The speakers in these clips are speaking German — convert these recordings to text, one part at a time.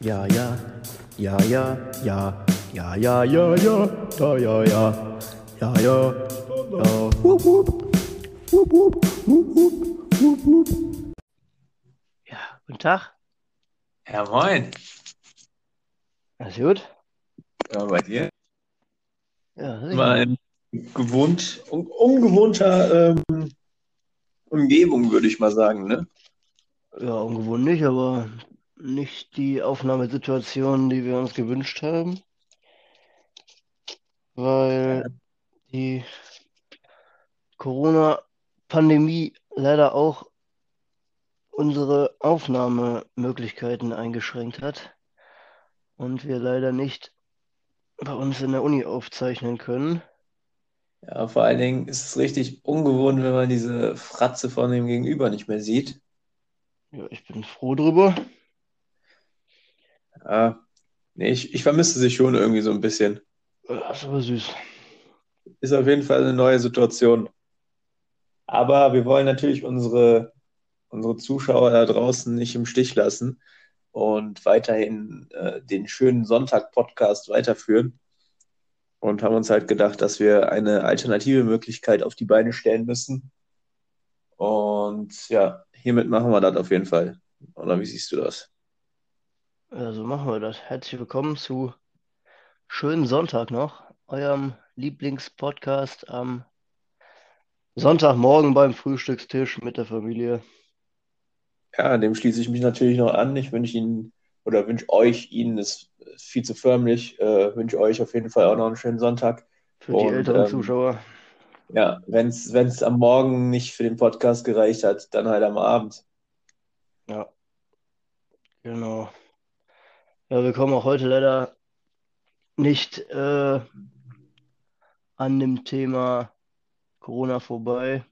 Ja, ja, ja, ja, ja, ja, ja, ja, ja, ja, ja, ja, ja, ja, wup, wup, wup, wup, wup, wup, wup, wup. Ja, guten Tag, Ja, moin. alles gut? Ja, bei dir? Ja, sicher. Mal in gewohnt, un ungewohnter ähm, Umgebung, würde ich mal sagen, ne? Ja, ungewohnt nicht, aber nicht die Aufnahmesituation, die wir uns gewünscht haben, weil die Corona-Pandemie leider auch unsere Aufnahmemöglichkeiten eingeschränkt hat und wir leider nicht bei uns in der Uni aufzeichnen können. Ja, vor allen Dingen ist es richtig ungewohnt, wenn man diese Fratze von dem Gegenüber nicht mehr sieht. Ja, ich bin froh drüber. Ja, nee, ich, ich vermisse sie schon irgendwie so ein bisschen. Ja, ist aber süß. Ist auf jeden Fall eine neue Situation. Aber wir wollen natürlich unsere, unsere Zuschauer da draußen nicht im Stich lassen und weiterhin äh, den schönen Sonntag-Podcast weiterführen. Und haben uns halt gedacht, dass wir eine alternative Möglichkeit auf die Beine stellen müssen. Und ja, hiermit machen wir das auf jeden Fall. Oder wie siehst du das? Ja, so machen wir das. Herzlich willkommen zu schönen Sonntag noch, eurem Lieblingspodcast am Sonntagmorgen beim Frühstückstisch mit der Familie. Ja, dem schließe ich mich natürlich noch an. Ich wünsche Ihnen oder wünsche euch, Ihnen ist viel zu förmlich, äh, wünsche euch auf jeden Fall auch noch einen schönen Sonntag. Für die Und, älteren ähm, Zuschauer. Ja, wenn es am Morgen nicht für den Podcast gereicht hat, dann halt am Abend. Ja, genau. Ja, wir kommen auch heute leider nicht äh, an dem Thema Corona vorbei,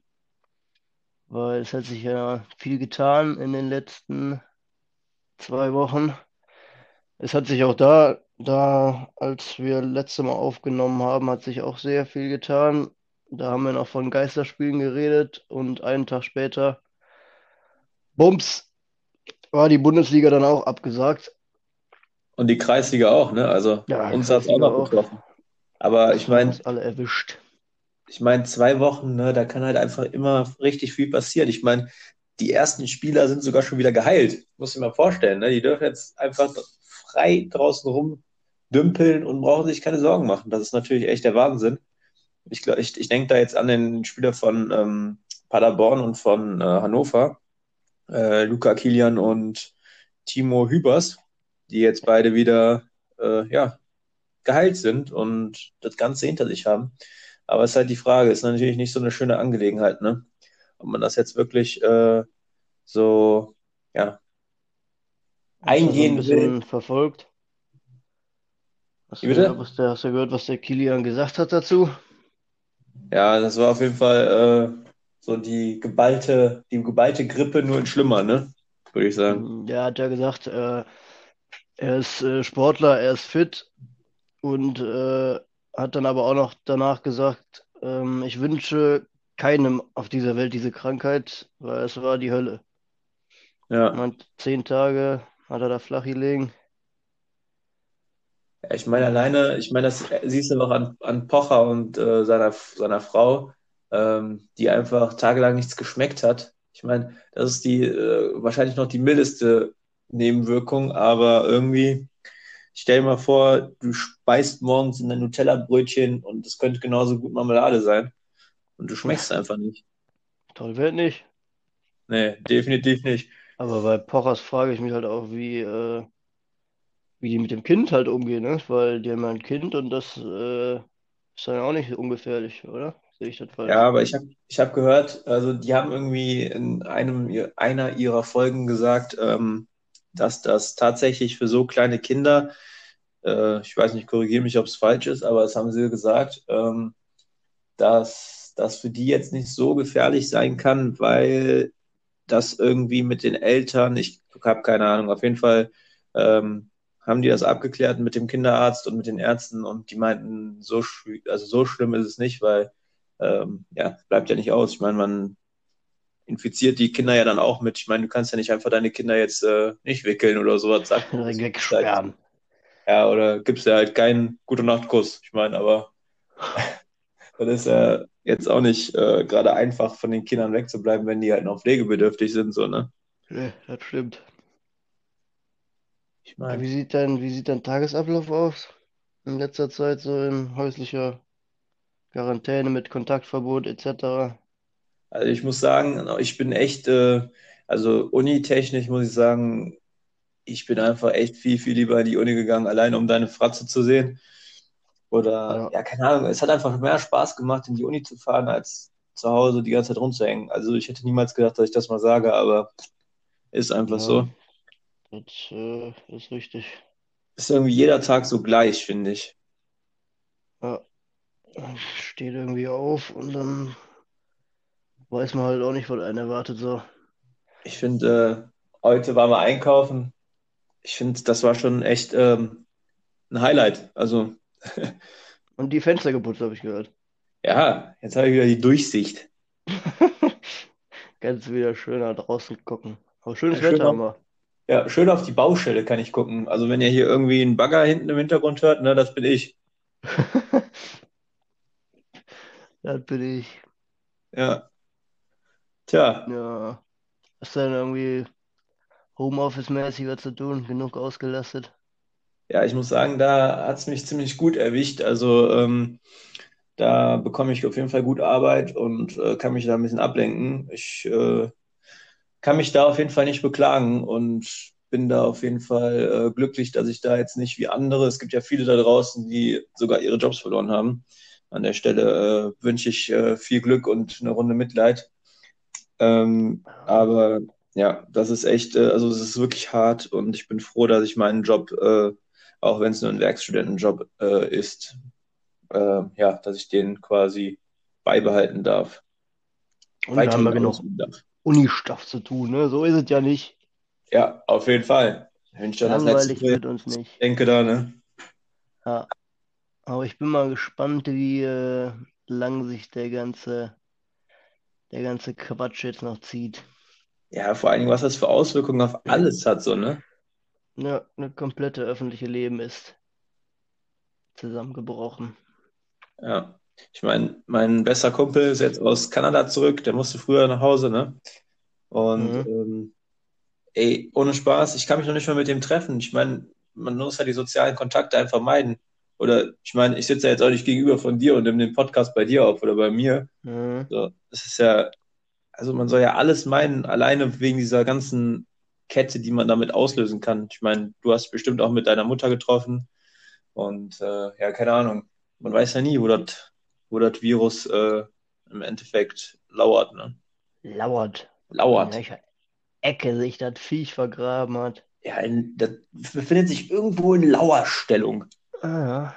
weil es hat sich ja viel getan in den letzten zwei Wochen. Es hat sich auch da, da, als wir letzte Mal aufgenommen haben, hat sich auch sehr viel getan. Da haben wir noch von Geisterspielen geredet und einen Tag später, bums, war die Bundesliga dann auch abgesagt. Und die Kreisliga auch, ne? Also Ja, uns hat es auch noch auch. betroffen. Aber ich meine, alle erwischt. ich meine, zwei Wochen, ne, da kann halt einfach immer richtig viel passieren. Ich meine, die ersten Spieler sind sogar schon wieder geheilt. Muss ich mir mal vorstellen, ne? Die dürfen jetzt einfach frei draußen rumdümpeln und brauchen sich keine Sorgen machen. Das ist natürlich echt der Wahnsinn. Ich, glaub, ich, ich denke da jetzt an den Spieler von ähm, Paderborn und von äh, Hannover, äh, Luca Kilian und Timo Hübers, die jetzt beide wieder äh, ja, geheilt sind und das Ganze hinter sich haben. Aber es ist halt die Frage, ist natürlich nicht so eine schöne Angelegenheit, ne? Ob man das jetzt wirklich äh, so, ja, Hast du so ein eingehen will. verfolgt? Hast du, gehört, was der, hast du gehört, was der Kilian gesagt hat dazu? Ja, das war auf jeden Fall äh, so die geballte, die geballte Grippe, nur in schlimmer, ne? Würde ich sagen. Der hat ja gesagt, äh, er ist äh, Sportler, er ist fit und äh, hat dann aber auch noch danach gesagt, ähm, ich wünsche keinem auf dieser Welt diese Krankheit, weil es war die Hölle. Ja. Meint, zehn Tage hat er da flach gelegen. Ich meine, alleine, ich meine, das siehst du noch an, an Pocher und äh, seiner, seiner Frau, ähm, die einfach tagelang nichts geschmeckt hat. Ich meine, das ist die äh, wahrscheinlich noch die mildeste Nebenwirkung, aber irgendwie, stell dir mal vor, du speist morgens in dein Nutella-Brötchen und es könnte genauso gut Marmelade sein und du schmeckst einfach nicht. Toll wird nicht. Nee, definitiv nicht. Aber bei Pochers frage ich mich halt auch, wie, äh, wie die mit dem Kind halt umgehen, ne? Weil die haben ja ein Kind und das äh, ist dann auch nicht ungefährlich, oder? Sehe ich das falsch? Ja, aber ich habe ich hab gehört, also die haben irgendwie in einem einer ihrer Folgen gesagt, ähm, dass das tatsächlich für so kleine Kinder, äh, ich weiß nicht, korrigiere mich, ob es falsch ist, aber das haben sie gesagt, ähm, dass das für die jetzt nicht so gefährlich sein kann, weil das irgendwie mit den Eltern, ich habe keine Ahnung, auf jeden Fall ähm, haben die das abgeklärt mit dem Kinderarzt und mit den Ärzten und die meinten, so, also so schlimm ist es nicht, weil ähm, ja, bleibt ja nicht aus. Ich meine, man infiziert die Kinder ja dann auch mit. Ich meine, du kannst ja nicht einfach deine Kinder jetzt äh, nicht wickeln oder sowas. Sag, Direkt wegsperren. Ja, oder gibst ja halt keinen Gute Nacht-Kuss. Ich meine, aber das ist ja jetzt auch nicht äh, gerade einfach, von den Kindern wegzubleiben, wenn die halt noch pflegebedürftig sind, so, ne? Nee, das stimmt. Ich Ja, meine, Wie sieht dein, wie sieht dein Tagesablauf aus? In letzter Zeit so in häuslicher Quarantäne mit Kontaktverbot etc. also ich muss sagen, ich bin echt, äh, also unitechnisch muss ich sagen, ich bin einfach echt viel, viel lieber in die Uni gegangen, allein um deine Fratze zu sehen. Oder, Ja. ja, keine Ahnung, es hat einfach mehr Spaß gemacht, in die Uni zu fahren, als zu Hause die ganze Zeit rumzuhängen. Also ich hätte niemals gedacht, dass ich das mal sage, aber ist einfach so. Ja, das äh, ist richtig. Ist irgendwie jeder Tag so gleich, finde ich. Ja. Steht irgendwie auf und dann weiß man halt auch nicht, was einen erwartet so. Ich finde, äh, heute waren wir einkaufen. Ich finde, das war schon echt ähm, ein Highlight. Also, Und die Fenster geputzt, habe ich gehört. ja, jetzt habe ich wieder die Durchsicht. Kannst wieder schöner draußen gucken. Aber schönes Ja, schön Wetter auch. haben wir. Ja, schön auf die Baustelle kann ich gucken. Also, wenn ihr hier irgendwie einen Bagger hinten im Hintergrund hört, ne, das bin ich. Das bin ich. Ja. Tja, Ja. Hast du denn irgendwie Homeoffice-mäßig was zu tun? Genug ausgelastet? ja, ich muss sagen, da hat es mich ziemlich gut erwischt. Also, ähm, da bekomme ich auf jeden Fall gut Arbeit und äh, kann mich da ein bisschen ablenken. Ich äh, kann mich da auf jeden Fall nicht beklagen und bin da auf jeden Fall äh, glücklich, dass ich da jetzt nicht wie andere, es gibt ja viele da draußen, die sogar ihre Jobs verloren haben. An der Stelle äh, wünsche ich äh, viel Glück und eine Runde Mitleid. Ähm, aber ja, das ist echt, äh, also es ist wirklich hart und ich bin froh, dass ich meinen Job, äh, auch wenn es nur ein Werkstudentenjob äh, ist, äh, ja, dass ich den quasi beibehalten darf, Und da haben wir genug. Uni-Stuff zu tun, ne? So ist es ja nicht. Ja, auf jeden Fall. Ich dann das Langweilig Projekt wird uns nicht. denke da, ne? Ja. Aber ich bin mal gespannt, wie äh, lang sich der ganze, der ganze Quatsch jetzt noch zieht. Ja, vor allen Dingen, was das für Auswirkungen auf alles hat, so, ne? Ja, eine komplette öffentliche Leben ist zusammengebrochen. Ja. Ich meine, mein bester Kumpel ist jetzt aus Kanada zurück, der musste früher nach Hause, ne? Und Mhm. ähm, ey, ohne Spaß, ich kann mich noch nicht mal mit dem treffen. Ich meine, man muss ja die sozialen Kontakte einfach meiden. Oder ich meine, ich sitze ja jetzt auch nicht gegenüber von dir und nehme den Podcast bei dir auf oder bei mir. Mhm. So, das ist ja, also man soll ja alles meinen, alleine wegen dieser ganzen Kette, die man damit auslösen kann. Ich meine, du hast bestimmt auch mit deiner Mutter getroffen und äh, ja, keine Ahnung. Man weiß ja nie, wo das, wo das Virus äh, im Endeffekt lauert, ne? Lauert. In Lauert. welcher Ecke sich das Viech vergraben hat. Ja, in, das befindet sich irgendwo in Lauerstellung. Ah ja.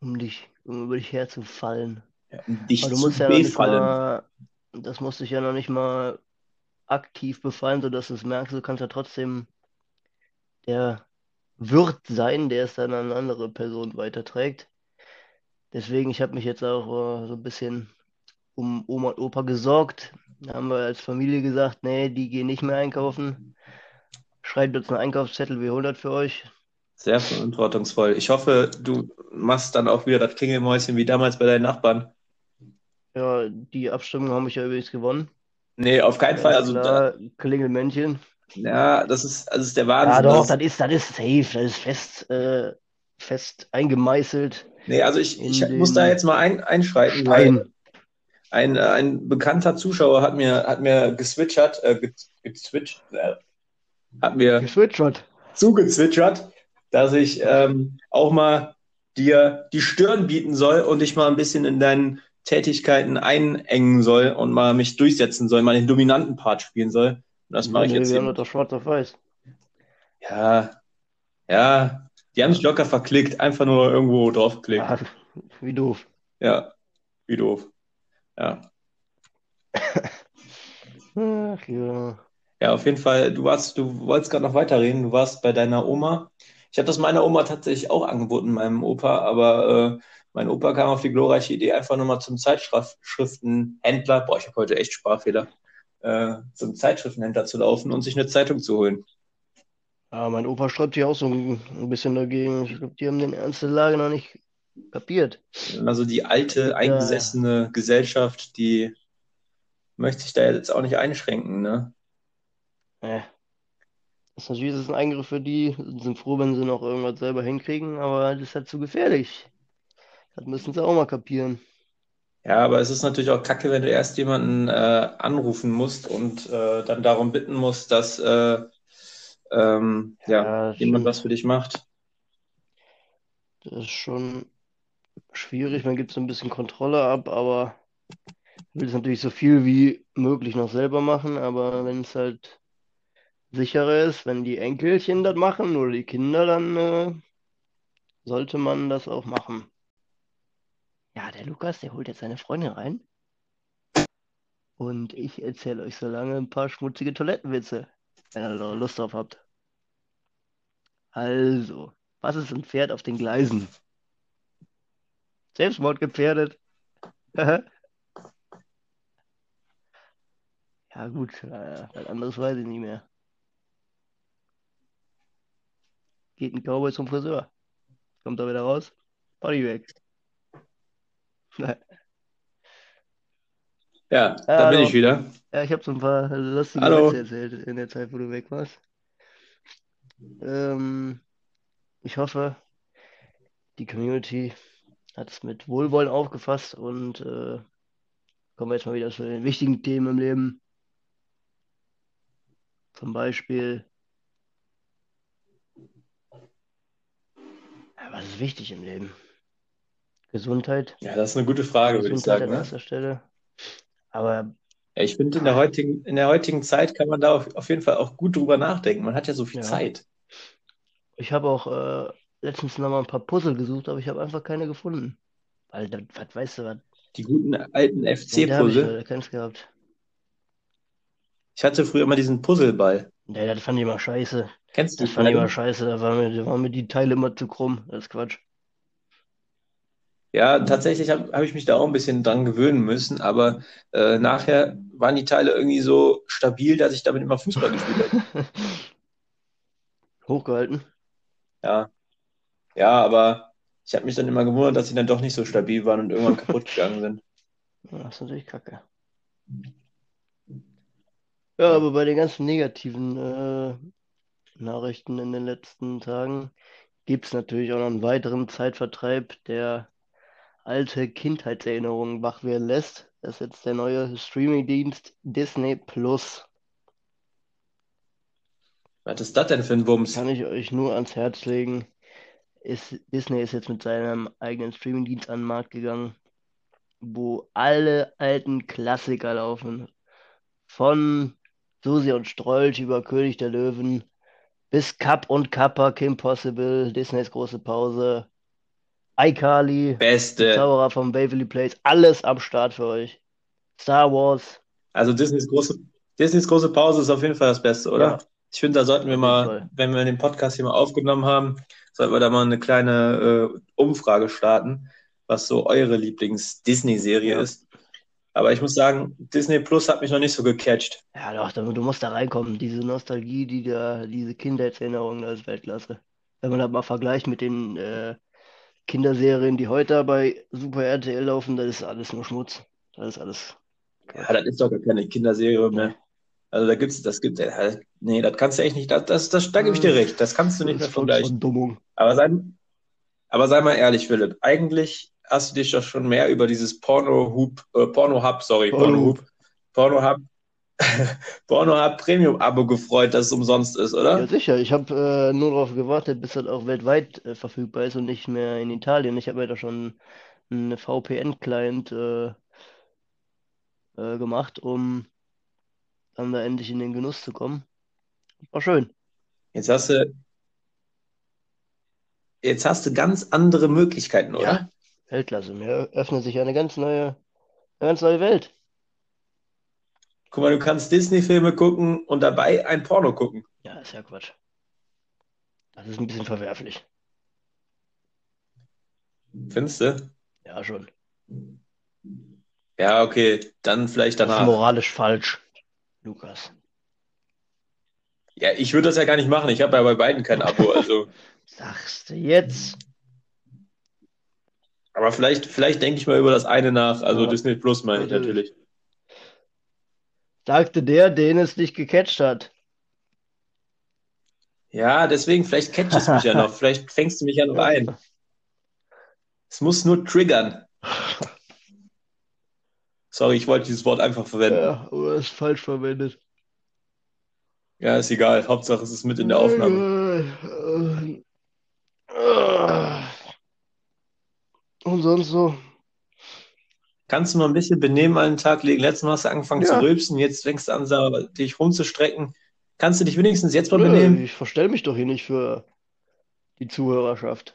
Um dich, um über dich herzufallen. Ja, um dich Aber du zu musst ja noch nicht befallen. mal, das muss dich ja noch nicht mal aktiv befallen, sodass du es merkst. Du kannst ja trotzdem der Wirt sein, der es dann an eine andere Person weiterträgt. Deswegen, ich habe mich jetzt auch äh, so ein bisschen um Oma und Opa gesorgt. Da haben wir als Familie gesagt, nee, die gehen nicht mehr einkaufen. Schreibt uns einen Einkaufszettel, wir holen das für euch. Sehr verantwortungsvoll. Ich hoffe, du machst dann auch wieder das Klingelmäuschen wie damals bei deinen Nachbarn. Ja, die Abstimmung haben mich ja übrigens gewonnen. Nee, auf keinen Fall. Also, da, Klingelmännchen. ja, das ist, das ist der Ja, Wahnsinn. doch, Das, ist, das ist safe, das ist fest, äh, fest eingemeißelt nee, also ich, ich muss da jetzt mal ein, einschreiten, weil Stein. ein, ein bekannter Zuschauer hat mir, hat mir geswitchert, äh, ge- gezwitscht, äh, hat mir Geswitchert. zugezwitschert, dass ich ähm, auch mal dir die Stirn bieten soll und dich mal ein bisschen in deinen Tätigkeiten einengen soll und mal mich durchsetzen soll, mal den dominanten Part spielen soll. Und das mache ich jetzt das doch schwarz auf weiß. Ja, ja, die haben sich locker verklickt, einfach nur irgendwo draufgeklickt. Ah, wie doof. Ja, wie doof. Ja. Ach ja. Ja, auf jeden Fall, du warst, du wolltest gerade noch weiterreden, du warst bei deiner Oma. Ich habe das meiner Oma tatsächlich auch angeboten, meinem Opa, aber äh, mein Opa kam auf die glorreiche Idee, einfach nur mal zum Zeitschriftenhändler, boah, ich habe heute echt Sprachfehler, äh, zum Zeitschriftenhändler zu laufen und sich eine Zeitung zu holen. Ja, mein Opa sträubt sich auch so ein, bisschen dagegen. Ich glaube, die haben den Ernst der Lage noch nicht kapiert. Also die alte, eingesessene Gesellschaft, die möchte sich da jetzt auch nicht einschränken, ne? Ja. Das ist natürlich das ein Eingriff für die, sind froh, wenn sie noch irgendwas selber hinkriegen, aber das ist halt zu gefährlich. Das müssen sie auch mal kapieren. Ja, aber es ist natürlich auch kacke, wenn du erst jemanden äh, anrufen musst und äh, dann darum bitten musst, dass äh, ähm, ja, Ja, jemand was für dich macht. Das ist schon schwierig. Man gibt so ein bisschen Kontrolle ab, aber will es natürlich so viel wie möglich noch selber machen. Aber wenn es halt sicherer ist, wenn die Enkelchen das machen oder die Kinder, dann äh, sollte man das auch machen. Ja, der Lukas, der holt jetzt seine Freundin rein. Und ich erzähle euch so lange ein paar schmutzige Toilettenwitze, wenn ihr da Lust drauf habt. Also, was ist ein Pferd auf den Gleisen? Selbstmord gefährdet. Ja, gut, äh, was anderes weiß ich nicht mehr. Geht ein Cowboy zum Friseur. Kommt da wieder raus? Body weg. Ja, da bin Hallo. ich wieder. Ja, ich habe so ein paar lustige Hallo. Witze erzählt in der Zeit, wo du weg warst. Ähm, ich hoffe, die Community hat es mit Wohlwollen aufgefasst und äh, kommen wir jetzt mal wieder zu den wichtigen Themen im Leben. Zum Beispiel, was ist wichtig im Leben? Gesundheit. Ja, das ist eine gute Frage, würde ich Gesundheit sagen. an Ne? erster Stelle. Aber Ja, ich finde, in der heutigen, in der heutigen Zeit kann man da auf, auf jeden Fall auch gut drüber nachdenken. Man hat ja so viel Ja. Zeit. ich habe auch äh, letztens noch mal ein paar Puzzle gesucht, aber ich habe einfach keine gefunden. Weil, was weißt du, was? Die guten alten ich FC-Puzzle. leider keins gehabt. Ich hatte früher immer diesen Puzzleball. Nee, das fand ich immer scheiße. Kennst du Das fand ich immer scheiße. Da waren mir, da waren mir die Teile immer zu krumm. Das ist Quatsch. Ja, tatsächlich habe hab ich mich da auch ein bisschen dran gewöhnen müssen, aber äh, nachher waren die Teile irgendwie so stabil, dass ich damit immer Fußball gespielt habe. Hochgehalten. Ja, ja, aber ich habe mich dann immer gewundert, dass sie dann doch nicht so stabil waren und irgendwann kaputt gegangen sind. Das ist natürlich kacke. Ja, aber bei den ganzen negativen äh, Nachrichten in den letzten Tagen gibt es natürlich auch noch einen weiteren Zeitvertreib, der alte Kindheitserinnerungen wach werden lässt. Das ist jetzt der neue Streamingdienst Disney Plus. Was ist das denn für ein Wumms? Kann ich euch nur ans Herz legen. Ist, Disney ist jetzt mit seinem eigenen Streamingdienst an den Markt gegangen, wo alle alten Klassiker laufen. Von Susi und Strolch über König der Löwen bis Kapp und Kappa, Kim Possible, Disneys große Pause, iCarly, Beste. Zauberer von Waverly Place, alles am Start für euch. Star Wars, Also Disneys große, Disneys große Pause ist auf jeden Fall das Beste, oder? Ja. Ich finde, da sollten wir mal, wenn wir den Podcast hier mal aufgenommen haben, sollten wir da mal eine kleine äh, Umfrage starten, was so eure Lieblings-Disney-Serie Ja. ist. Aber ich muss sagen, Disney Plus hat mich noch nicht so gecatcht. Ja, doch, du musst da reinkommen. Diese Nostalgie, die da, diese Kindheitserinnerungen, das ist Weltklasse. Wenn man das mal vergleicht mit den äh, Kinderserien, die heute bei Super RTL laufen, das ist alles nur Schmutz. Das ist alles. Ja, das ist doch gar keine Kinderserie mehr. Also da gibt's, das gibt, äh, nee, das kannst du echt nicht, das, das, das, da gebe ich dir recht, das kannst du nicht mehr Das ist vergleichen. Aber sei, aber sei mal ehrlich, Philipp, eigentlich hast du dich doch schon mehr über dieses Porno-Hub, äh, Porno-Hub, sorry, Porno-Hub. Porno-Hub, Porno-Hub, Premium-Abo gefreut, dass es umsonst ist, Ja, oder? sicher. Ich habe äh, nur darauf gewartet, bis das auch weltweit äh, verfügbar ist und nicht mehr in Italien. Ich habe mir da schon einen VPN-Client äh, äh, gemacht, um dann da endlich in den Genuss zu kommen. War schön. Jetzt hast du, jetzt hast du ganz andere Möglichkeiten, oder? Ja, Weltklasse. Mir öffnet sich eine ganz neue, eine ganz neue Welt. Guck mal, du kannst Disney-Filme gucken und dabei ein Porno gucken. Ja, ist ja Quatsch. Das ist ein bisschen verwerflich. Findest du? Ja, schon. Ja, okay, dann vielleicht Das ist danach. moralisch falsch. Lukas. Ja, ich würde das ja gar nicht machen. Ich habe ja bei beiden kein Abo. Also. Sagst du jetzt? Aber vielleicht, vielleicht denke ich mal über das eine nach. Also Ja. Disney Plus meine ich Natürlich. Sagte der, den es nicht gecatcht hat. Ja, deswegen, vielleicht catcht es mich ja noch. Vielleicht fängst du mich ja noch ein. Es muss nur triggern. Sorry, ich wollte dieses Wort einfach verwenden. Ja, aber ist falsch verwendet. Ja, ist egal. Hauptsache, es ist mit in der Aufnahme. Und sonst so? Kannst du mal ein bisschen Benehmen an den Tag legen? Letztes Mal hast du angefangen Ja. zu rülpsen, jetzt fängst du an, dich rumzustrecken. Kannst du dich wenigstens jetzt mal Nö, benehmen? Ich verstell mich doch hier nicht für die Zuhörerschaft.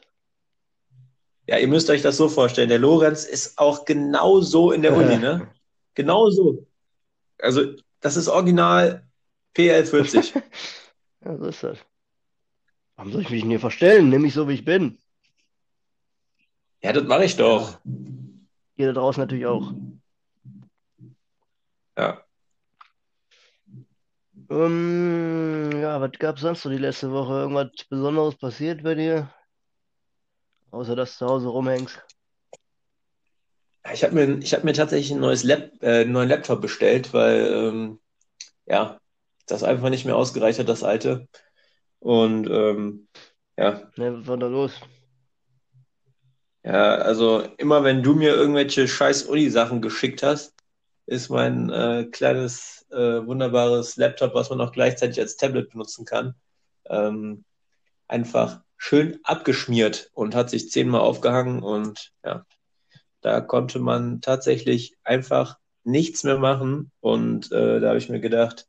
Ja, ihr müsst euch das so vorstellen. Der Lorenz ist auch genau so in der Uni, ne? Genau so. Also, das ist original PL40. Ja, so ist das. Warum soll ich mich denn hier verstellen? Nimm mich so, wie ich bin. Ja, das mache ich doch. Ihr da draußen natürlich auch. Ja. Ähm, ja, was gab's sonst so die letzte Woche? Irgendwas Besonderes passiert bei dir? Außer dass du zu Hause rumhängst. Ich habe mir, ich hab mir tatsächlich ein neues Lap, äh, einen neuen Laptop bestellt, weil ähm, ja, das einfach nicht mehr ausgereicht hat, das alte. Und ähm, ja, Ne, was war da los? Ja, also immer wenn du mir irgendwelche scheiß Uni-Sachen geschickt hast, ist mein äh, kleines, äh, wunderbares Laptop, was man auch gleichzeitig als Tablet benutzen kann, ähm, einfach schön abgeschmiert und hat sich zehnmal aufgehangen und ja, da konnte man tatsächlich einfach nichts mehr machen und äh, da habe ich mir gedacht,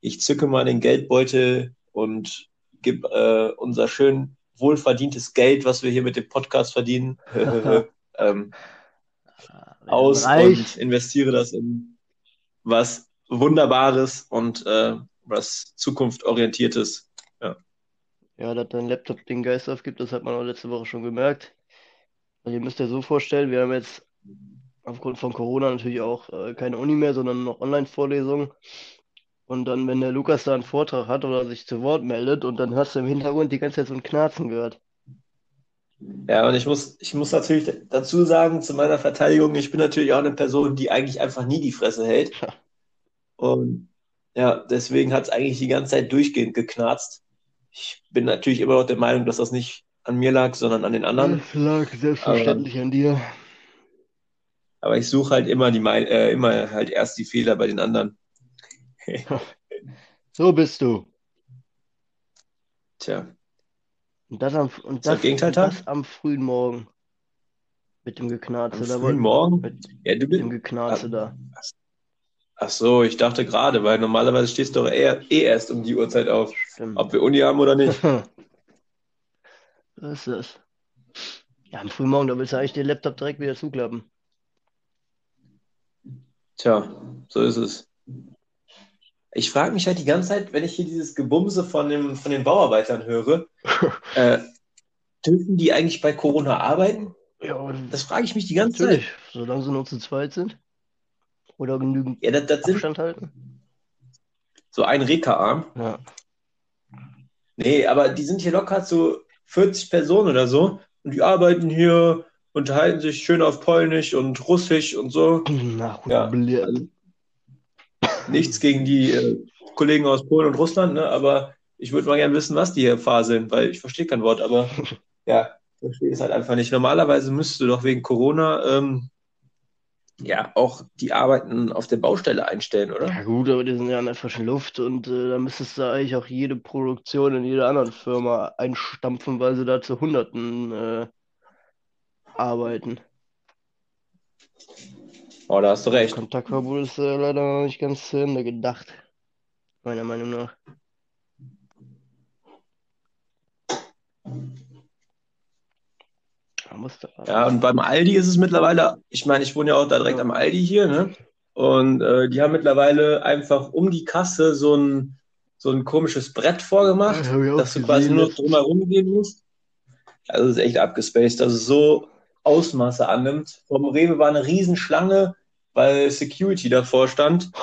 ich zücke mal den Geldbeutel und gebe äh, unser schön wohlverdientes Geld, was wir hier mit dem Podcast verdienen, ähm, aus reich, und investiere das in was Wunderbares und äh, was zukunftsorientiertes. ja, dass dein Laptop den Geist aufgibt, das hat man auch letzte Woche schon gemerkt. Also ihr müsst euch so vorstellen, wir haben jetzt aufgrund von Corona natürlich auch äh, keine Uni mehr, sondern noch Online-Vorlesungen. Und dann, wenn der Lukas da einen Vortrag hat oder sich zu Wort meldet und dann hast du im Hintergrund die ganze Zeit so ein Knarzen gehört. Ja, und ich muss, ich muss natürlich dazu sagen, zu meiner Verteidigung, ich bin natürlich auch eine Person, die eigentlich einfach nie die Fresse hält. Und ja, deswegen hat es eigentlich die ganze Zeit durchgehend geknarzt. Ich bin natürlich immer noch der Meinung, dass das nicht an mir lag, sondern an den anderen. Es lag selbstverständlich an dir. Aber ich suche halt immer die, äh, immer halt erst die Fehler bei den anderen. So bist du. Tja, Und das am, und Ist das das, Gegenteiltag? das am frühen Morgen. Mit dem Geknarze am da. frühen Morgen. Mit Ja, du dem bist. Geknarze da. Ach so, ich dachte gerade, weil normalerweise stehst du doch eher, eh erst um die Uhrzeit auf, Stimmt. ob wir Uni haben oder nicht. So ist das. Ja, am frühen Morgen, da willst du eigentlich den Laptop direkt wieder zuklappen. Tja, so ist es. Ich frage mich halt die ganze Zeit, wenn ich hier dieses Gebumse von dem, von den Bauarbeitern höre, äh, dürfen die eigentlich bei Corona arbeiten? Ja, Das frage ich mich die ganze Zeit. natürlich, solange sie nur zu zweit sind. Oder genügend Ja, das, das sind Abstand halten. so ein Reka-Arm. Ja. Nee, aber die sind hier locker zu 40 Personen oder so und die arbeiten hier, unterhalten sich schön auf Polnisch und Russisch und so. Na, Ja, blöd. Nichts gegen die äh, Kollegen aus Polen und Russland, ne? Aber ich würde mal gerne wissen, was die hier faseln, weil ich verstehe kein Wort, aber ja, ich verstehe es halt einfach nicht. Normalerweise müsstest du doch wegen Corona ähm, ja auch die Arbeiten auf der Baustelle einstellen, oder? Ja gut, aber die sind ja an der frischen Luft und äh, da müsstest du eigentlich auch jede Produktion in jeder anderen Firma einstampfen, weil sie da zu Hunderten äh, arbeiten. Oh, da hast du recht. Kontaktverbot ist äh, leider noch nicht ganz zu Ende gedacht, meiner Meinung nach. Da Ja, und beim Aldi ist es mittlerweile, ich meine, ich wohne ja auch da direkt am Aldi hier, ne? Und äh, die haben mittlerweile einfach um die Kasse so ein, so ein komisches Brett vorgemacht, Ja, dass du quasi nur drumherum gehen musst. Also das ist echt abgespaced, dass es so Ausmaße annimmt. Vom Rewe war eine Riesenschlange, weil Security davor stand.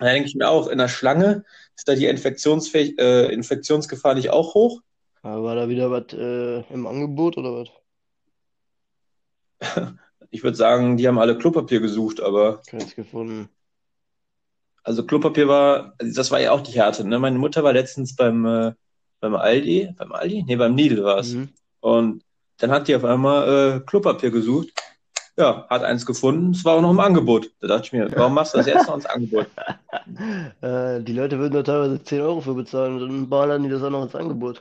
Da denke ich mir auch, in der Schlange ist da die Infektionsfähig äh, Infektionsgefahr nicht auch hoch? Aber war da wieder was äh, im Angebot oder was? Ich würde sagen, die haben alle Klopapier gesucht, aber Keins gefunden. also Klopapier war, das war ja auch die Härte. Ne? Meine Mutter war letztens beim, äh, beim Aldi, beim Aldi? Nee, beim Lidl war es. Mhm. Und dann hat die auf einmal äh, Klopapier gesucht. Ja, hat eins gefunden. Es war auch noch im Angebot. Da dachte ich mir, warum machst du das jetzt noch ins Angebot? Äh, die Leute würden da teilweise 10 Euro für bezahlen und dann ballern die das auch noch ins Angebot.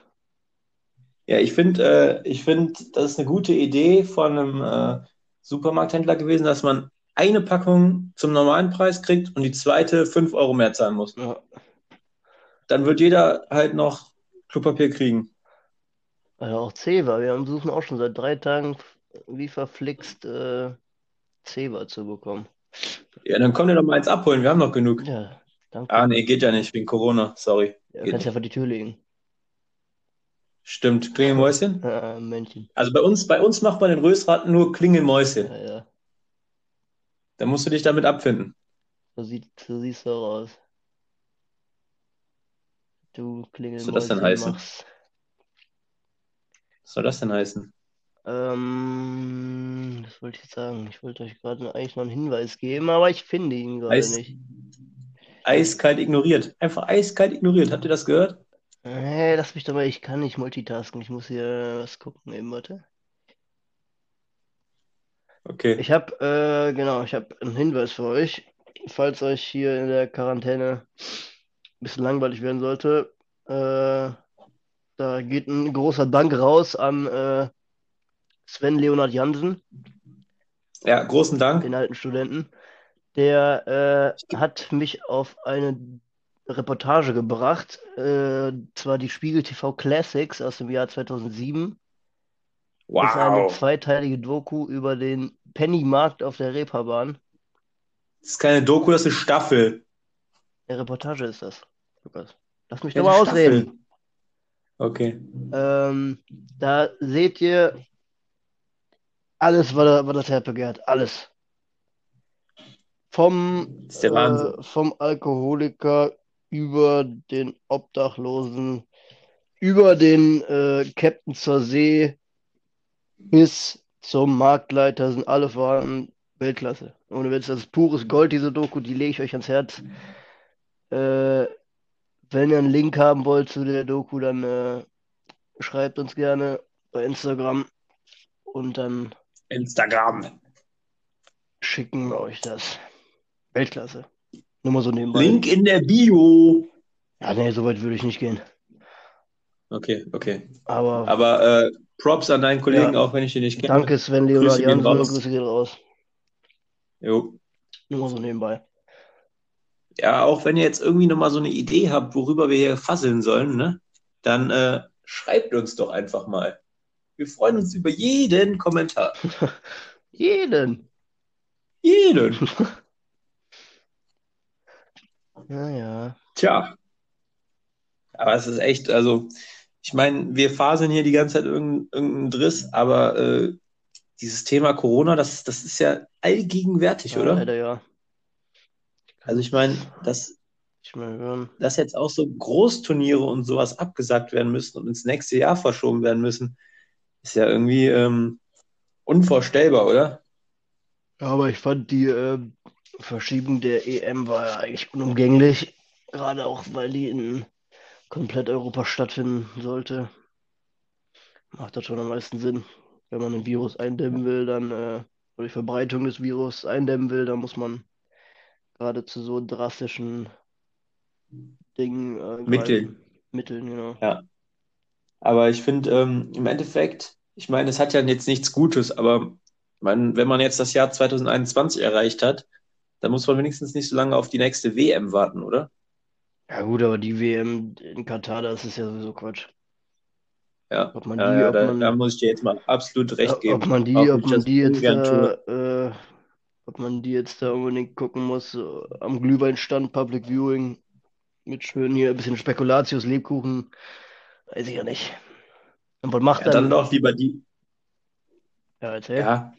Ja, ich finde, äh, ich finde, das ist eine gute Idee von einem äh, Supermarkthändler gewesen, dass man eine Packung zum normalen Preis kriegt und die zweite 5 Euro mehr zahlen muss. Ja. Dann wird jeder halt noch Klopapier kriegen. Also auch Zewa. Wir haben- suchen auch schon seit drei Tagen wie verflixt äh, Zewa zu bekommen. Ja, dann kommt ihr doch mal eins abholen, wir haben noch genug. Ja, danke. Ah, nee, geht ja nicht, wegen Corona, sorry. Ja, kannst ja vor die Tür legen. Stimmt, Klingelmäuschen? Äh, Männchen. Also bei uns, bei uns macht man den Rösratten nur Klingelmäuschen. Ja, ja. Da musst du dich damit abfinden. So sieht, so siehst du auch aus. Du Was soll das denn Klingelmäuschen heißen? machst. Was soll das denn heißen? Ähm, was wollte ich jetzt sagen? Ich wollte euch gerade eigentlich noch einen Hinweis geben, aber ich finde ihn gerade Eis, nicht. eiskalt ignoriert. Einfach eiskalt ignoriert. Habt ihr das gehört? Hey, lass mich doch mal, ich kann nicht multitasken. Ich muss hier was gucken eben, warte. Okay. Ich habe, äh, genau, ich habe einen Hinweis für euch. Falls euch hier in der Quarantäne ein bisschen langweilig werden sollte, äh, da geht ein großer Dank raus an äh, Sven Leonhard Jansen, Ja, großen Dank. den alten Studenten. Der äh, hat mich auf eine Reportage gebracht, äh, zwar die Spiegel TV Classics aus dem Jahr 2007. Ist eine Wow. zweiteilige Doku über den Pennymarkt auf der Reeperbahn. Das ist keine Doku, das ist eine Staffel. Eine Reportage ist das, Lukas. Lass mich Ja, doch mal ausreden. Okay. Ähm, da seht ihr alles, was, was das Herz begehrt. Alles. Vom, äh, vom Alkoholiker über den Obdachlosen, über den äh, Captain zur See bis zum Marktleiter sind alle vorhanden. Weltklasse. Ohne Witz, das ist pures Gold, diese Doku, die lege ich euch ans Herz. Äh, wenn ihr einen Link haben wollt zu der Doku, dann äh, schreibt uns gerne bei Instagram und dann Instagram. schicken wir euch das. Weltklasse. Nur mal so nebenbei. Link in der Bio. Ja, nee, so weit würde ich nicht gehen. Okay, okay. Aber Aber äh, Props an deinen Kollegen, Ja. auch wenn ich ihn nicht kenne. danke Sven Leonhard Grüße gehen raus. Grüße gehen raus. Jo. Nur mal so nebenbei. Ja, auch wenn ihr jetzt irgendwie nochmal so eine Idee habt, worüber wir hier fasseln sollen, ne? Dann äh, schreibt uns doch einfach mal. Wir freuen uns über jeden Kommentar. Jeden. Jeden. Naja. Tja. Aber es ist echt, also, ich meine, wir faseln hier die ganze Zeit irgendeinen irgendeinen Driss, aber äh, dieses Thema Corona, das, das ist ja allgegenwärtig, Ja, oder? leider ja. Also ich meine, dass, Ich hören. dass jetzt auch so Großturniere und sowas abgesagt werden müssen und ins nächste Jahr verschoben werden müssen, ist ja irgendwie ähm, unvorstellbar, oder? Ja, aber ich fand die äh, Verschiebung der EM war ja eigentlich unumgänglich. Gerade auch, weil die in komplett Europa stattfinden sollte. Macht das schon am meisten Sinn. Wenn man ein Virus eindämmen will, dann, äh, oder die Verbreitung des Virus eindämmen will, dann muss man gerade zu so drastischen Dingen äh, Mitteln. Mitteln, genau. Aber ich finde, ähm, im Endeffekt, ich meine, es hat ja jetzt nichts Gutes, aber man, wenn man jetzt das Jahr 2021 erreicht hat, dann muss man wenigstens nicht so lange auf die nächste WM warten, oder? Ja gut, aber die WM in Katar, das ist ja sowieso Quatsch. Ja, Ob man ja, die, ja ob da, man, da muss ich dir jetzt mal absolut recht ob geben. man die, ob man die jetzt tue. äh, ob man die jetzt da unbedingt gucken muss, am Glühweinstand, Public Viewing, mit schön hier ein bisschen Spekulatius, Lebkuchen, weiß ich ja nicht. Und was macht Ja, dann dann, doch lieber die, ja, erzähl. ja,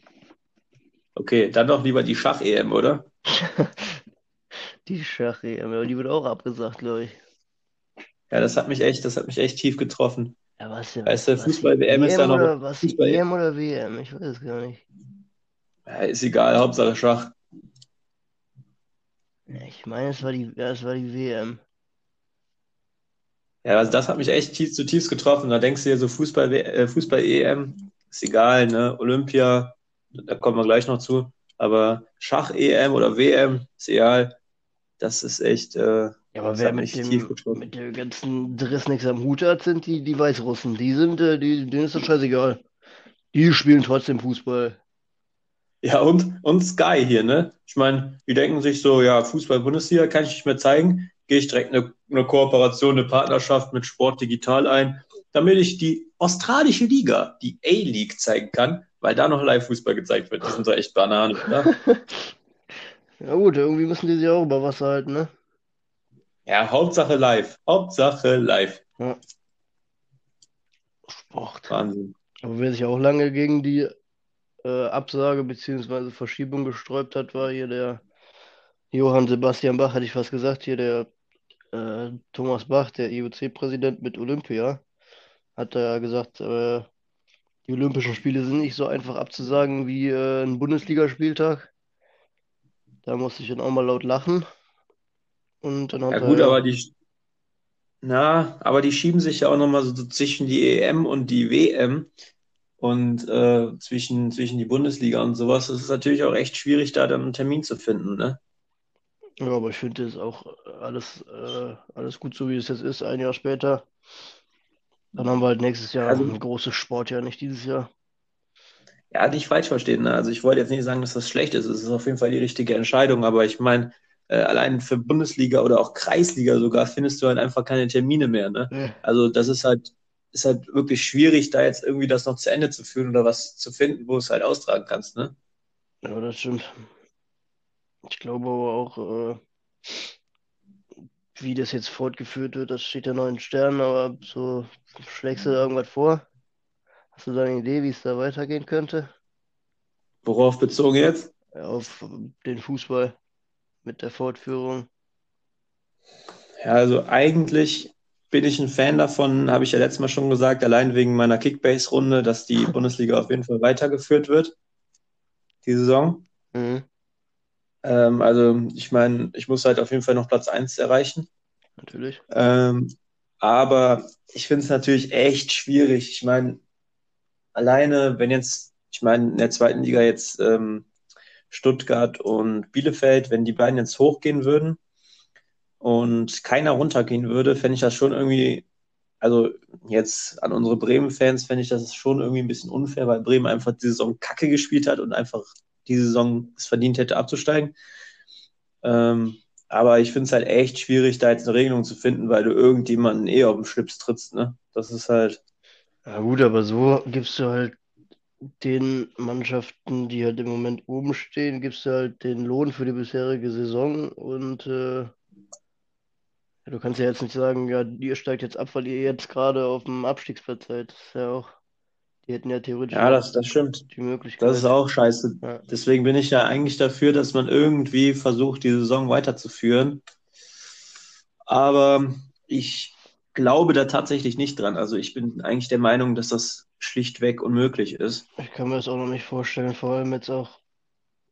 okay, dann doch lieber die Schach-EM, oder? Die Schach-EM, aber die wird auch abgesagt, glaube ich. Ja, das hat mich echt, das hat mich echt tief getroffen. Ja, was denn? Weißt du, Fußball-WM ist ja EM noch. was Fußball EM oder WM? Ich weiß es gar nicht. Ja, ist egal, Hauptsache Schach. Ich meine, es war die, es war die WM. Ja, also das hat mich echt tief, zutiefst getroffen. Da denkst du dir so Fußball, äh, Fußball-EM, ist egal, ne? Olympia, da kommen wir gleich noch zu. Aber Schach-EM oder WM, ist egal. Das ist echt, äh, Ja, aber wer mit dem, getroffen. mit der ganzen Driss nichts am Hut hat, sind die, die Weißrussen. Die sind, äh, die, denen ist das scheißegal. Die spielen trotzdem Fußball. Ja, und, und Sky hier, ne? Ich meine, die denken sich so, ja, Fußball-Bundesliga kann ich nicht mehr zeigen. Gehe ich direkt eine, eine Kooperation, eine Partnerschaft mit Sport Digital ein, damit ich die australische Liga, die A-League, zeigen kann, weil da noch Live-Fußball gezeigt wird. Die sind so echt Bananen, oder? Ja gut, irgendwie müssen die sich auch über Wasser halten, ne? Ja, Hauptsache live. Hauptsache live. Ja. Sport. Wahnsinn. Aber wer sich auch lange gegen die äh, Absage bzw. Verschiebung gesträubt hat, war hier der Johann Sebastian Bach, hätte ich fast gesagt, hier der äh, Thomas Bach, der IOC-Präsident mit Olympia, hat da gesagt, äh, die Olympischen Spiele sind nicht so einfach abzusagen wie äh, ein Bundesligaspieltag. Da musste ich dann auch mal laut lachen. Und dann hat Ja er gut, ja, aber die, na, aber die schieben sich ja auch nochmal so zwischen die EM und die WM und äh, zwischen, zwischen die Bundesliga und sowas. Es ist natürlich auch echt schwierig, da dann einen Termin zu finden, ne? ja, aber ich finde es auch alles, äh, alles gut so, wie es jetzt ist, ein Jahr später. Dann haben wir halt nächstes Jahr Also, ein großes Sportjahr, nicht dieses Jahr. ja, nicht falsch verstehen, ne? Also ich wollte jetzt nicht sagen, dass das schlecht ist. Es ist auf jeden Fall die richtige Entscheidung, aber ich meine, äh, allein für Bundesliga oder auch Kreisliga sogar findest du halt einfach keine Termine mehr, ne? Ja. Also das ist halt, ist halt wirklich schwierig, da jetzt irgendwie das noch zu Ende zu führen oder was zu finden, wo du es halt austragen kannst, ne? Ja, das stimmt. Ich glaube aber auch, äh, wie das jetzt fortgeführt wird, das steht ja noch in Sternen, aber so schlägst du da irgendwas vor? Hast du da eine Idee, wie es da weitergehen könnte? Worauf bezogen jetzt? Auf den Fußball mit der Fortführung. Ja, also eigentlich bin ich ein Fan davon, habe ich ja letztes Mal schon gesagt, allein wegen meiner Kickbase-Runde, dass die Bundesliga auf jeden Fall weitergeführt wird, die Saison. Mhm, Ähm, also ich meine, ich muss halt auf jeden Fall noch Platz 1 erreichen. natürlich. Ähm, aber ich finde es natürlich echt schwierig. Ich meine, alleine, wenn jetzt, ich meine, in der zweiten Liga jetzt ähm, Stuttgart und Bielefeld, wenn die beiden jetzt hochgehen würden und keiner runtergehen würde, fände ich das schon irgendwie, also jetzt an unsere Bremen-Fans fände ich das schon irgendwie ein bisschen unfair, weil Bremen einfach die Saison Kacke gespielt hat und einfach die Saison es verdient hätte abzusteigen. Ähm, aber ich finde es halt echt schwierig, da jetzt eine Regelung zu finden, weil du irgendjemanden eh auf den Schlips trittst, ne? Das ist halt, Ja gut, aber so gibst du halt den Mannschaften, die halt im Moment oben stehen, gibst du halt den Lohn für die bisherige Saison und äh, ja, du kannst ja jetzt nicht sagen, ja, ihr steigt jetzt ab, weil ihr jetzt gerade auf dem Abstiegsplatz seid. Das ist ja auch, die hätten ja theoretisch ja, das, das stimmt. die Das ist Möglichkeit. auch scheiße. Ja. Deswegen bin ich ja eigentlich dafür, dass man irgendwie versucht, die Saison weiterzuführen. Aber ich glaube da tatsächlich nicht dran. Also ich bin eigentlich der Meinung, dass das schlichtweg unmöglich ist. Ich kann mir das auch noch nicht vorstellen, vor allem jetzt auch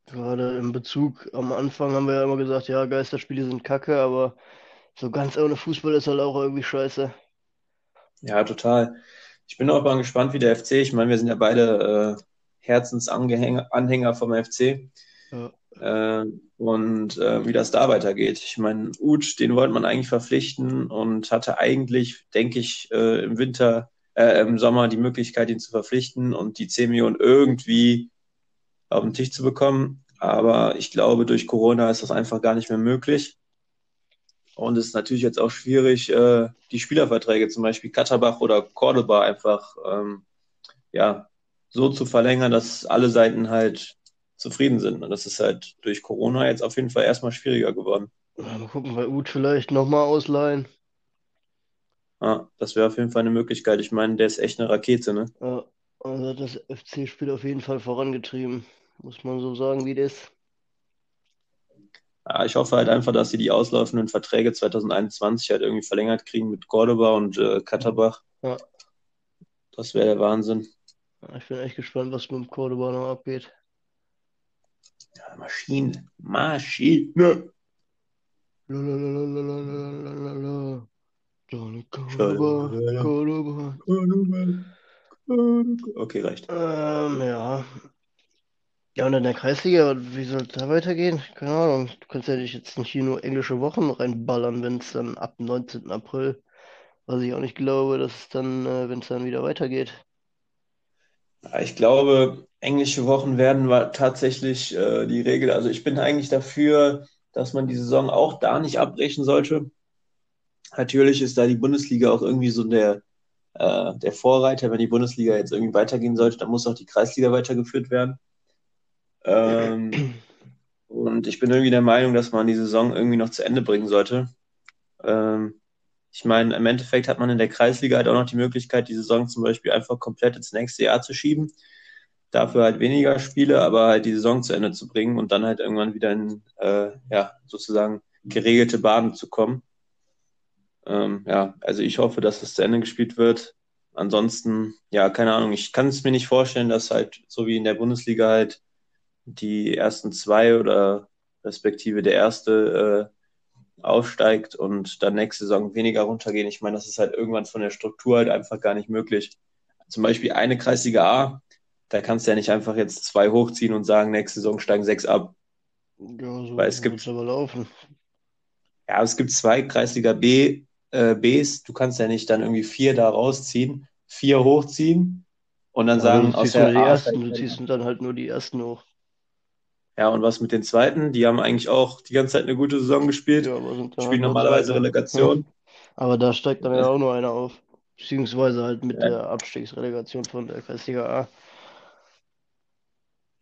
gerade im Bezug am Anfang haben wir ja immer gesagt, ja, Geisterspiele sind Kacke, aber so ganz ohne Fußball ist halt auch irgendwie scheiße. Ja, total. Ich bin auch mal gespannt, wie der FC, ich meine, wir sind ja beide äh, Herzensanhänger Anhänger vom FC. Ja. Äh, und äh, wie das da weitergeht. Ich meine, Uth, den wollte man eigentlich verpflichten und hatte eigentlich, denke ich, äh, im Winter, äh, im Sommer die Möglichkeit, ihn zu verpflichten und die 10 Millionen irgendwie auf den Tisch zu bekommen. Aber ich glaube, durch Corona ist das einfach gar nicht mehr möglich. Und es ist natürlich jetzt auch schwierig, äh, die Spielerverträge, zum Beispiel Katterbach oder Cordoba, einfach ähm, ja, so zu verlängern, dass alle Seiten halt zufrieden sind. Und das ist halt durch Corona jetzt auf jeden Fall erstmal schwieriger geworden. Mal gucken, bei Uth vielleicht nochmal ausleihen. Ja, das wäre auf jeden Fall eine Möglichkeit. Ich meine, der ist echt eine Rakete, ne? Ja, also hat das FC-Spiel auf jeden Fall vorangetrieben. Muss man so sagen, wie das. Ja, ich hoffe halt einfach, dass sie die auslaufenden Verträge 2021 halt irgendwie verlängert kriegen mit Cordoba und äh, Katterbach. Ja. Das wäre der Wahnsinn. Ich bin echt gespannt, was mit dem Cordoba noch abgeht. Ja, Maschine. Maschine. Cordoba, Cordoba. Okay, reicht. Ähm, ja. Ja, und in der Kreisliga, wie soll es da weitergehen? Keine Ahnung. Du kannst ja nicht jetzt nicht hier nur englische Wochen reinballern, wenn es dann ab 19. April, was ich auch nicht glaube, dass es dann, äh, wenn es dann wieder weitergeht. Ich glaube, englische Wochen werden tatsächlich äh, die Regel. Also ich bin eigentlich dafür, dass man die Saison auch da nicht abbrechen sollte. Natürlich ist da die Bundesliga auch irgendwie so der, äh, der Vorreiter. Wenn die Bundesliga jetzt irgendwie weitergehen sollte, dann muss auch die Kreisliga weitergeführt werden. Ähm, und ich bin irgendwie der Meinung, dass man die Saison irgendwie noch zu Ende bringen sollte. Ähm, ich meine, im Endeffekt hat man in der Kreisliga halt auch noch die Möglichkeit, die Saison zum Beispiel einfach komplett ins nächste Jahr zu schieben. Dafür halt weniger Spiele, aber halt die Saison zu Ende zu bringen und dann halt irgendwann wieder in, äh, ja, sozusagen geregelte Bahnen zu kommen. Ähm, ja, also ich hoffe, dass es zu Ende gespielt wird. Ansonsten, ja, keine Ahnung, ich kann es mir nicht vorstellen, dass halt so wie in der Bundesliga halt die ersten zwei oder respektive der erste äh, aufsteigt und dann nächste Saison weniger runtergehen. Ich meine, das ist halt irgendwann von der Struktur halt einfach gar nicht möglich. Zum Beispiel eine Kreisliga A, da kannst du ja nicht einfach jetzt zwei hochziehen und sagen, nächste Saison steigen sechs ab. Ja, so Weil es gibt- aber laufen. Ja, es gibt zwei Kreisliga B, äh, Bs. Du kannst ja nicht dann irgendwie vier da rausziehen, vier hochziehen und dann Ja, sagen, du aus der ersten, du ziehst dann halt nur die ersten hoch. Ja, und was mit den zweiten? Die haben eigentlich auch die ganze Zeit eine gute Saison gespielt, Ja, aber sind spielen normalerweise. Relegation. Aber da steigt dann ja auch nur einer auf. Beziehungsweise halt mit Ja. der Abstiegsrelegation von der Kreisliga A.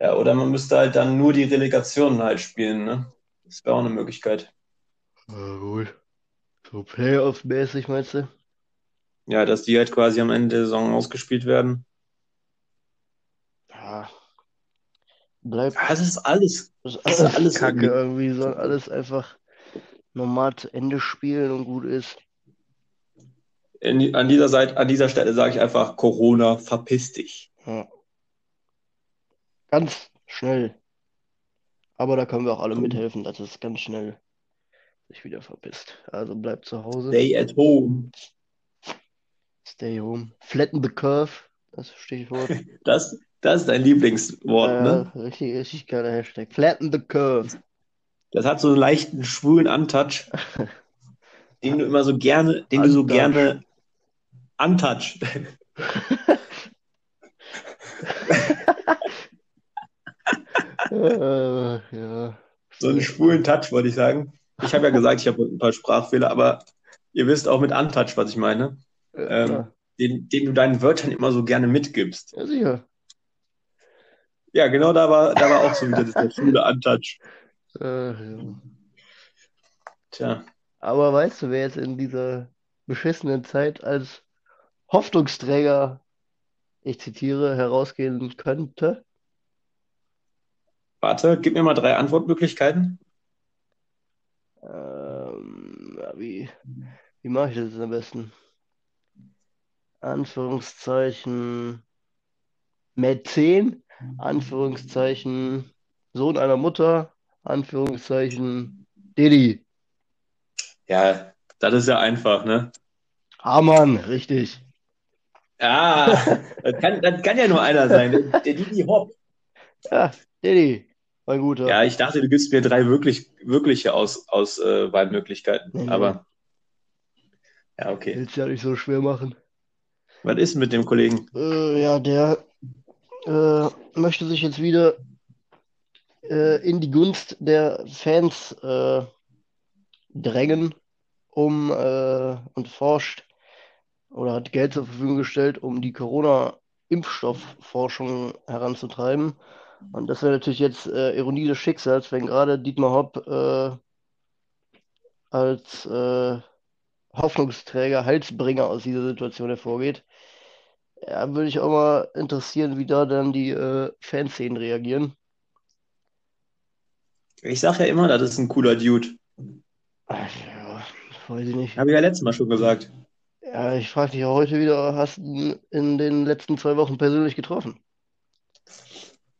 Ja, oder man müsste halt dann nur die Relegationen halt spielen, ne? Das wäre auch eine Möglichkeit. Ja, gut. So Playoff-mäßig, meinst du? Ja, dass die halt quasi am Ende der Saison ausgespielt werden. Ja. Bleibt Ja, Das ist alles. das ist das ist alles alles Kacke irgendwie-. Soll alles einfach normal zu Ende spielen und gut ist. In, an dieser Seite, an dieser Stelle sage ich einfach, Corona, verpiss dich. Ja. Ganz schnell. Aber da können wir auch alle Gut. mithelfen, dass es ganz schnell sich wieder verpisst. Also bleibt zu Hause. Stay at home. Stay home. Flatten the curve. Das Stichwort. Das, das ist dein Lieblingswort, Ja, ne? richtig, richtig geiler Hashtag. Flatten the curve. Das hat so einen leichten schwulen Untouch, den du immer so gerne, den du so Untouch. gerne untouch. ja. So einen schwulen Touch, wollte ich sagen. Ich habe ja gesagt, ich habe ein paar Sprachfehler, aber ihr wisst auch mit Untouch, was ich meine. Äh, Ähm. Den, den du deinen Wörtern immer so gerne mitgibst. ja, sicher. Ja, genau da war, da war auch so wieder der schwule Untouch. Äh, ja. Tja, Aber weißt du, wer jetzt in dieser beschissenen Zeit als Hoffnungsträger, ich zitiere, herausgehen könnte? warte, gib mir mal drei Antwortmöglichkeiten. Ähm, wie, wie mache ich das am besten? Anführungszeichen Mäzen, Anführungszeichen Sohn einer Mutter, Anführungszeichen Diddy. Ja, das ist ja einfach, ne? Ah Mann, richtig. Ja, das kann, das kann ja nur einer sein. Der, Didi Hop. Ja, Diddy, mein Guter. Ja, ich dachte, du gibst mir drei wirklich, wirkliche Aus, Aus, äh, Wahlmöglichkeiten. Nee, nee. Aber ja, okay. Willst ja nicht so schwer machen. Was ist mit dem Kollegen? Äh, ja, der äh, möchte sich jetzt wieder äh, in die Gunst der Fans äh, drängen, um äh, und forscht oder hat Geld zur Verfügung gestellt, um die Corona-Impfstoffforschung heranzutreiben. Und das wäre natürlich jetzt äh, Ironie des Schicksals, wenn gerade Dietmar Hopp äh, als äh, Hoffnungsträger, Heilsbringer aus dieser Situation hervorgeht. Ja, würde ich auch mal interessieren, wie da dann die äh, Fanszenen reagieren. Ich sag ja immer, das ist ein cooler Dude. Ja, weiß ich nicht. Habe ich ja letztes Mal schon gesagt. Ja, ich frage dich auch heute wieder, hast du ihn in den letzten zwei Wochen persönlich getroffen?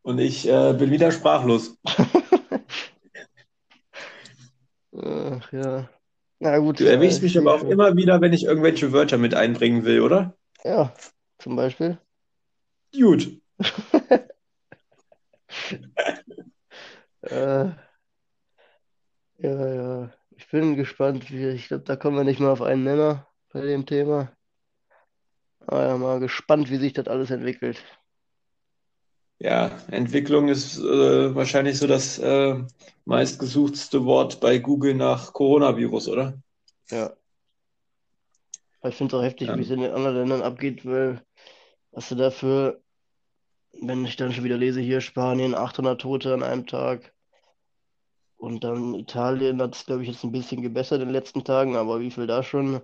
Und ich äh, bin wieder sprachlos. Ach ja. Na gut, Du erwischst ich mich aber auch immer wieder, wenn ich irgendwelche Wörter mit einbringen will, oder? Ja, zum Beispiel. Dude. Äh, ja, ja. Ich bin gespannt. Wie, ich glaube, da kommen wir nicht mehr auf einen Nenner bei dem Thema. Aber ja, mal gespannt, wie sich das alles entwickelt. Ja, Entwicklung ist äh, wahrscheinlich so das äh, meistgesuchteste Wort bei Google nach Coronavirus, oder? Ja. Ich finde es auch heftig, Ja. wie es in den anderen Ländern abgeht, weil was du dafür, wenn ich dann schon wieder lese, hier Spanien 800 Tote an einem Tag und dann Italien hat es, glaube ich, jetzt ein bisschen gebessert in den letzten Tagen, aber wie viel da schon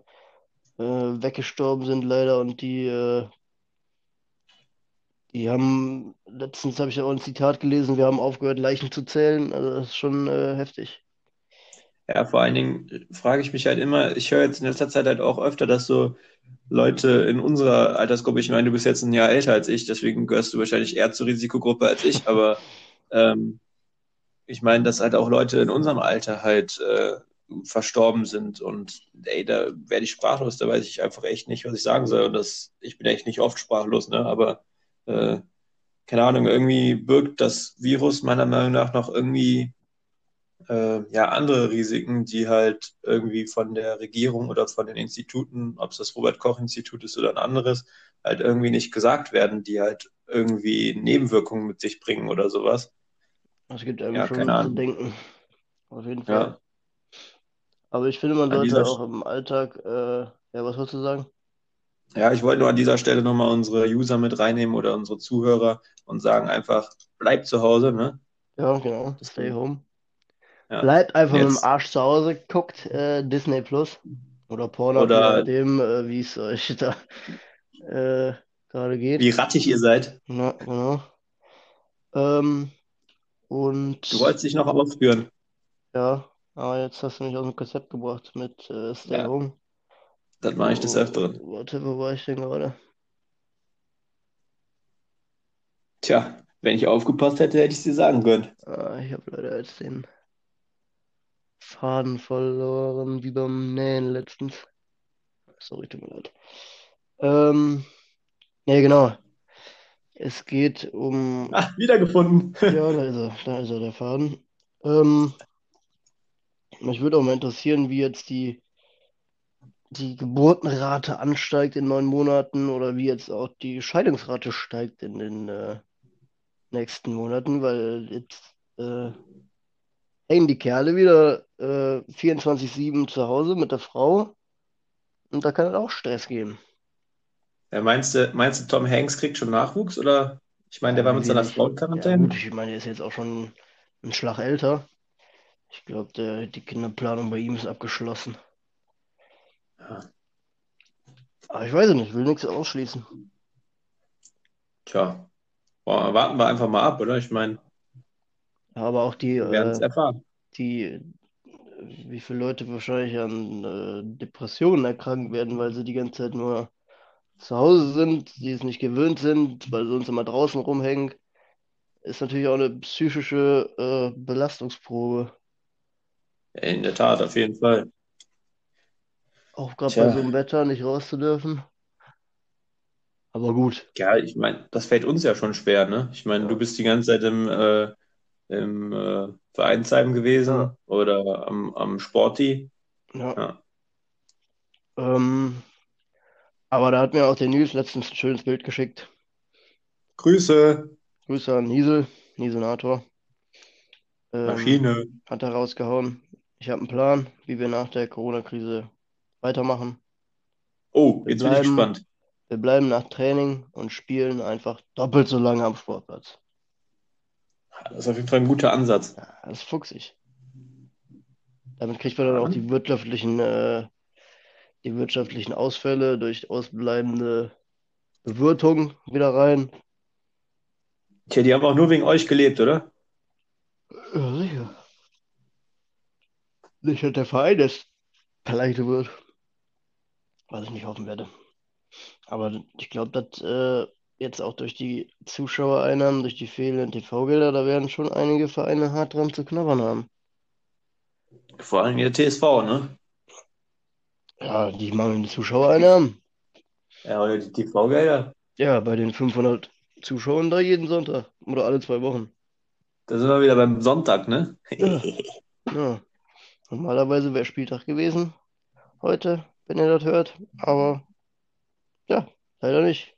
äh, weggestorben sind leider und die, äh, die haben, letztens habe ich ja auch ein Zitat gelesen, wir haben aufgehört, Leichen zu zählen, also das ist schon äh, heftig. Ja, vor allen Dingen frage ich mich halt immer, ich höre jetzt in letzter Zeit halt auch öfter, dass so Leute in unserer Altersgruppe, ich meine, du bist jetzt ein Jahr älter als ich, deswegen gehörst du wahrscheinlich eher zur Risikogruppe als ich, aber ähm, ich meine, dass halt auch Leute in unserem Alter halt äh, verstorben sind und ey, da werde ich sprachlos, da weiß ich einfach echt nicht, was ich sagen soll. Und das, ich bin echt nicht oft sprachlos, ne? Aber äh, keine Ahnung, irgendwie birgt das Virus meiner Meinung nach noch irgendwie äh, ja andere Risiken, die halt irgendwie von der Regierung oder von den Instituten, ob es das Robert-Koch-Institut ist oder ein anderes, halt irgendwie nicht gesagt werden, die halt irgendwie Nebenwirkungen mit sich bringen oder sowas. Das gibt einem Ja, schon keine zu denken, auf jeden Fall. Ja, Aber ich finde, man sollte auch im Alltag, äh, ja, was wolltest du sagen? ja, ich wollte nur an dieser Stelle nochmal unsere User mit reinnehmen oder unsere Zuhörer und sagen einfach, bleibt zu Hause, ne? Ja, genau, stay home. Ja. Bleibt einfach mit dem Jetzt, Arsch zu Hause, guckt äh, Disney Plus oder Pornhub, je oder nachdem, äh, wie es euch da äh, gerade wie geht. rattig ihr seid. Ja, genau. Ähm, Du und wolltest dich noch ausführen. ja, aber jetzt hast du mich aus dem Konzept gebracht mit äh, Stay Ja, Home. das mache ich des Öfteren. warte, wo war ich denn gerade? Tja, wenn ich aufgepasst hätte, hätte ich es dir sagen können. Ah, ich habe leider jetzt den Faden verloren, wie beim Nähen letztens. Sorry, tut mir leid. Ähm, nee, genau. Es geht um, Ah, wiedergefunden. ja, da ist er, da ist er, der Faden. Ähm, mich würde auch mal interessieren, wie jetzt die, die Geburtenrate ansteigt in neun Monaten oder wie jetzt auch die Scheidungsrate steigt in den äh, nächsten Monaten, weil jetzt äh, hängen die Kerle wieder äh, 24/7 zu Hause mit der Frau und da kann es auch Stress geben. Ja, meinst du, meinst du, Tom Hanks kriegt schon Nachwuchs? Oder ich meine, Ja, der war mit ich seiner. Frau in Ja, Quarantäne? gut, ich meine, er ist jetzt auch schon ein Schlag älter. Ich glaube, der, die Kinderplanung bei ihm ist abgeschlossen. Ja, Aber ich weiß es nicht, will nichts ausschließen. tja, warten wir einfach mal ab, oder? Ich meine, Ja, aber auch die, äh, erfahren. die, wie viele Leute wahrscheinlich an äh, Depressionen erkranken werden, weil sie die ganze Zeit nur zu Hause sind, die es nicht gewöhnt sind, weil sie uns immer draußen rumhängen, ist natürlich auch eine psychische äh, Belastungsprobe. In der Tat, auf jeden Fall. Auch gerade bei so einem Wetter nicht raus zu dürfen. Aber gut, ja, ich meine, das fällt uns ja schon schwer, ne? Ich meine, du ja, bist die ganze Zeit im, äh, im äh, Vereinsheim ja, gewesen oder am, am Sporti. ja. Ja. Ähm, aber da hat mir auch der Nils letztens ein schönes Bild geschickt. Grüße, Grüße an Niesel, Niesenator. Ähm, Maschine. hat er rausgehauen. Ich habe einen Plan, wie wir nach der Corona-Krise weitermachen. Oh, Wir jetzt bin ich bleiben, gespannt. wir bleiben nach Training und spielen einfach doppelt so lange am Sportplatz. Das ist auf jeden Fall ein guter Ansatz. Ja, das ist fuchsig. Damit kriegt man dann auch die wirtschaftlichen, äh, die wirtschaftlichen Ausfälle durch ausbleibende Bewirtung wieder rein. Tja, die haben auch nur wegen euch gelebt, oder? Ja, sicher. nicht, dass der Verein jetzt pleite wird. Was ich nicht hoffen werde. Aber ich glaube, dass äh, jetzt auch durch die Zuschauereinnahmen, durch die fehlenden TV-Gelder, da werden schon einige Vereine hart dran zu knabbern haben. Vor allem der TSV, ne? Ja, die mangelnden Zuschauereinnahmen. Ja, oder die TV-Gelder. Ja, bei den 500 Zuschauern da jeden Sonntag oder alle zwei Wochen. Da sind wir wieder beim Sonntag, ne? Ja. Ja. Normalerweise wäre Spieltag gewesen heute, wenn ihr das hört. Aber ja, leider nicht.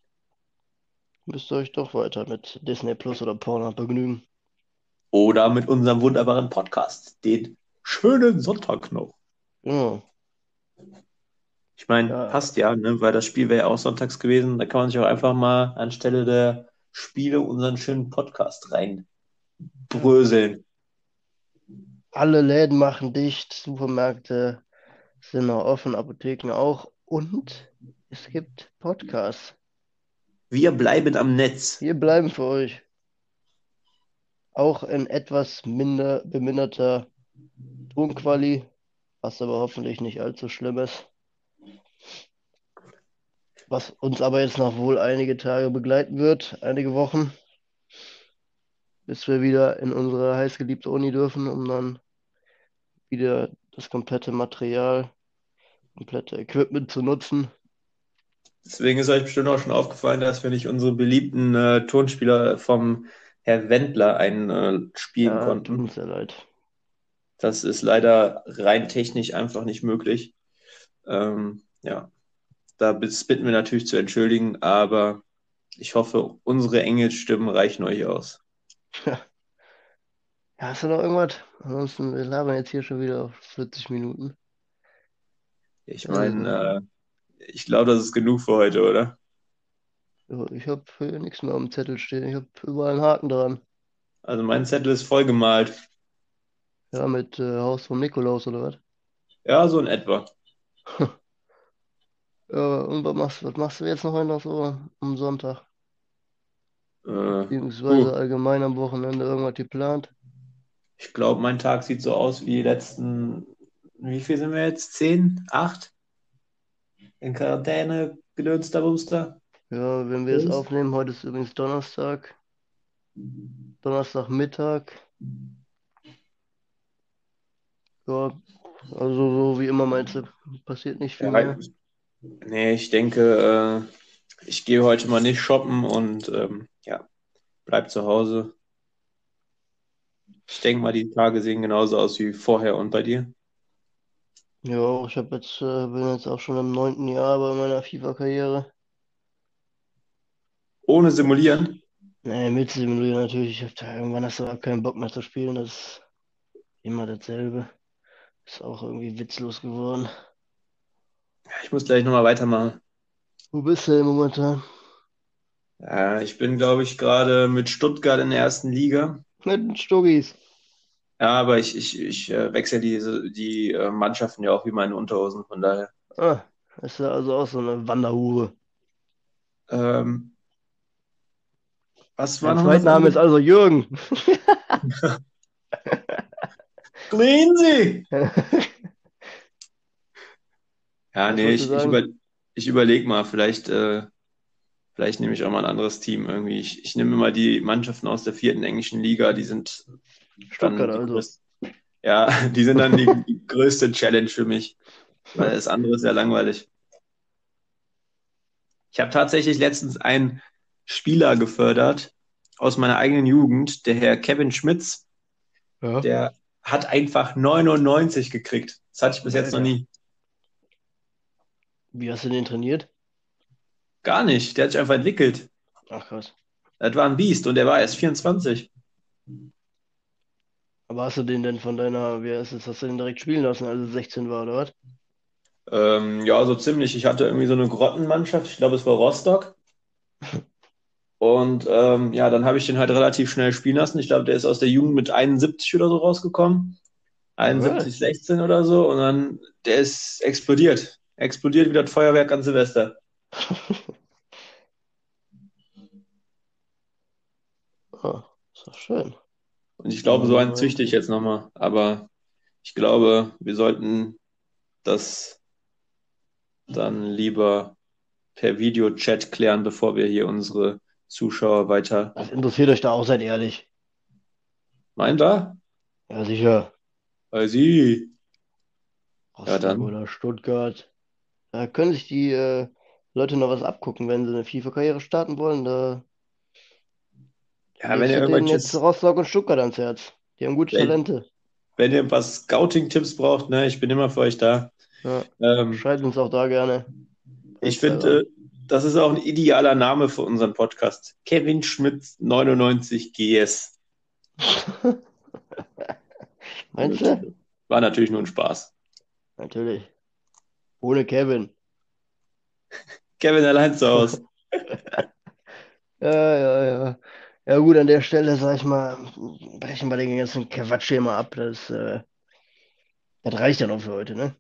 Müsst ihr euch doch weiter mit Disney Plus oder Pornhub begnügen. Oder mit unserem wunderbaren Podcast, den schönen Sonntag noch. Genau. Ich meine, Ja. passt ja, ne? Weil das Spiel wäre ja auch sonntags gewesen. Da kann man sich auch einfach mal anstelle der Spiele unseren schönen Podcast reinbröseln. Alle Läden machen dicht, Supermärkte sind noch offen, Apotheken auch. Und es gibt Podcasts. Wir bleiben am Netz. Wir bleiben für euch. Auch in etwas minder beminderter Tonquali, was aber hoffentlich nicht allzu schlimm ist. Was uns aber jetzt noch wohl einige Tage begleiten wird, einige Wochen, bis wir wieder in unsere heißgeliebte Uni dürfen, um dann wieder das komplette Material, komplette Equipment zu nutzen. Deswegen ist euch bestimmt auch schon aufgefallen, dass wir nicht unsere beliebten äh, Tonspieler vom Herr Wendler einspielen Ja, tut konnten. uns sehr leid. Das ist leider rein technisch einfach nicht möglich. Ähm, ja, da bitten wir natürlich zu entschuldigen, aber ich hoffe, unsere Engelsstimmen reichen euch aus. Ja, hast du noch irgendwas? Ansonsten, wir labern jetzt hier schon wieder auf 40 Minuten. Ich meine, äh, ich glaube, das ist genug für heute, oder? Ja, ich habe nichts mehr dem Zettel stehen. Ich habe überall einen Haken dran. Also mein Zettel ist vollgemalt. Ja, mit äh, Haus vom Nikolaus oder was? Ja, so in etwa. Ja, und was machst, was machst du jetzt noch noch so am Sonntag? Äh, Beziehungsweise Uh. allgemein am Wochenende irgendwas geplant? ich glaube, mein Tag sieht so aus wie die letzten, wie viel sind wir jetzt? Zehn? Acht? In Quarantäne, gedönster Bumster? Ja, wenn wir es aufnehmen, heute ist übrigens Donnerstag. Donnerstagmittag. Ja, also so wie immer meinst du, passiert nicht viel Ja, mehr. nee, ich denke, äh, ich gehe heute mal nicht shoppen und ähm, ja, bleib zu Hause. Ich denke mal, die Tage sehen genauso aus wie vorher und bei dir. Ja, ich hab jetzt, äh, bin jetzt auch schon im neunten Jahr bei meiner FIFA-Karriere. Ohne simulieren. Nee, mit simulieren natürlich. Ich hab da, irgendwann hast du auch keinen Bock mehr zu spielen. Das ist immer dasselbe. Ist auch irgendwie witzlos geworden. Ich muss gleich nochmal weitermachen. Wo bist du denn momentan? Ja, ich bin, glaube ich, gerade mit Stuttgart in der ersten Liga. Mit den Stuggis. Ja, aber ich, ich, ich äh, wechsle diese, die äh, Mannschaften ja auch wie meine Unterhosen, von daher. Ah, ist ja also auch so eine Wanderhure. Ähm, was war Mein noch das Zweitname ist also Jürgen. Greensi! Ja, Was nee, ich, ich, über, ich überlege mal, vielleicht, äh, vielleicht nehme ich auch mal ein anderes Team irgendwie. Ich, ich nehme mal die Mannschaften aus der vierten englischen Liga, die sind Stuttgart also. größte, ja, die sind dann die, die größte Challenge für mich, weil das andere ist ja langweilig. Ich habe tatsächlich letztens einen Spieler gefördert aus meiner eigenen Jugend, der Herr Kevin Schmitz, Ja. der hat einfach 99 gekriegt. Das hatte ich bis jetzt noch nie. Wie hast du den trainiert? Gar nicht. Der hat sich einfach entwickelt. Ach krass. Das war ein Biest und der war erst 24. Aber hast du den denn von deiner, wie heißt es, hast du den direkt spielen lassen, als er 16 war, oder was? Ähm, ja, so ziemlich. Ich hatte irgendwie so eine Grottenmannschaft. Ich glaube, es war Rostock. Und ähm, ja, dann habe ich den halt relativ schnell spielen lassen. Ich glaube, der ist aus der Jugend mit 71 oder so rausgekommen. 71, 16 oder so. Und dann, der ist explodiert. Explodiert wie das Feuerwerk an Silvester. Ah, ist doch schön. Und ich glaube, so einen züchte ich jetzt nochmal. Aber ich glaube, wir sollten das dann lieber per Videochat klären, bevor wir hier unsere Zuschauer weiter. Was interessiert euch da auch, seid ehrlich. Meint er? Ja, sicher. Weil sie. Rostock dann. oder Stuttgart. Da können sich die äh, Leute noch was abgucken, wenn sie eine FIFA-Karriere starten wollen. Da Ja, wenn legst ihr irgendwelches, jetzt Rostock und Stuttgart ans Herz. Die haben gute Wenn- Talente. wenn ihr ein paar Scouting-Tipps braucht, ne, ich bin immer für euch da. Ja. Ähm, Schreibt uns auch da gerne. ich finde, das ist auch ein idealer Name für unseren Podcast. Kevin Schmidt 99 GS. Meinst du? War natürlich nur ein Spaß. Natürlich. Ohne Kevin. Kevin allein zu Hause. Ja, ja, ja. Ja gut, an der Stelle, sag ich mal, brechen wir den ganzen Quatsch hier mal ab. Das, äh, das reicht ja noch für heute, ne?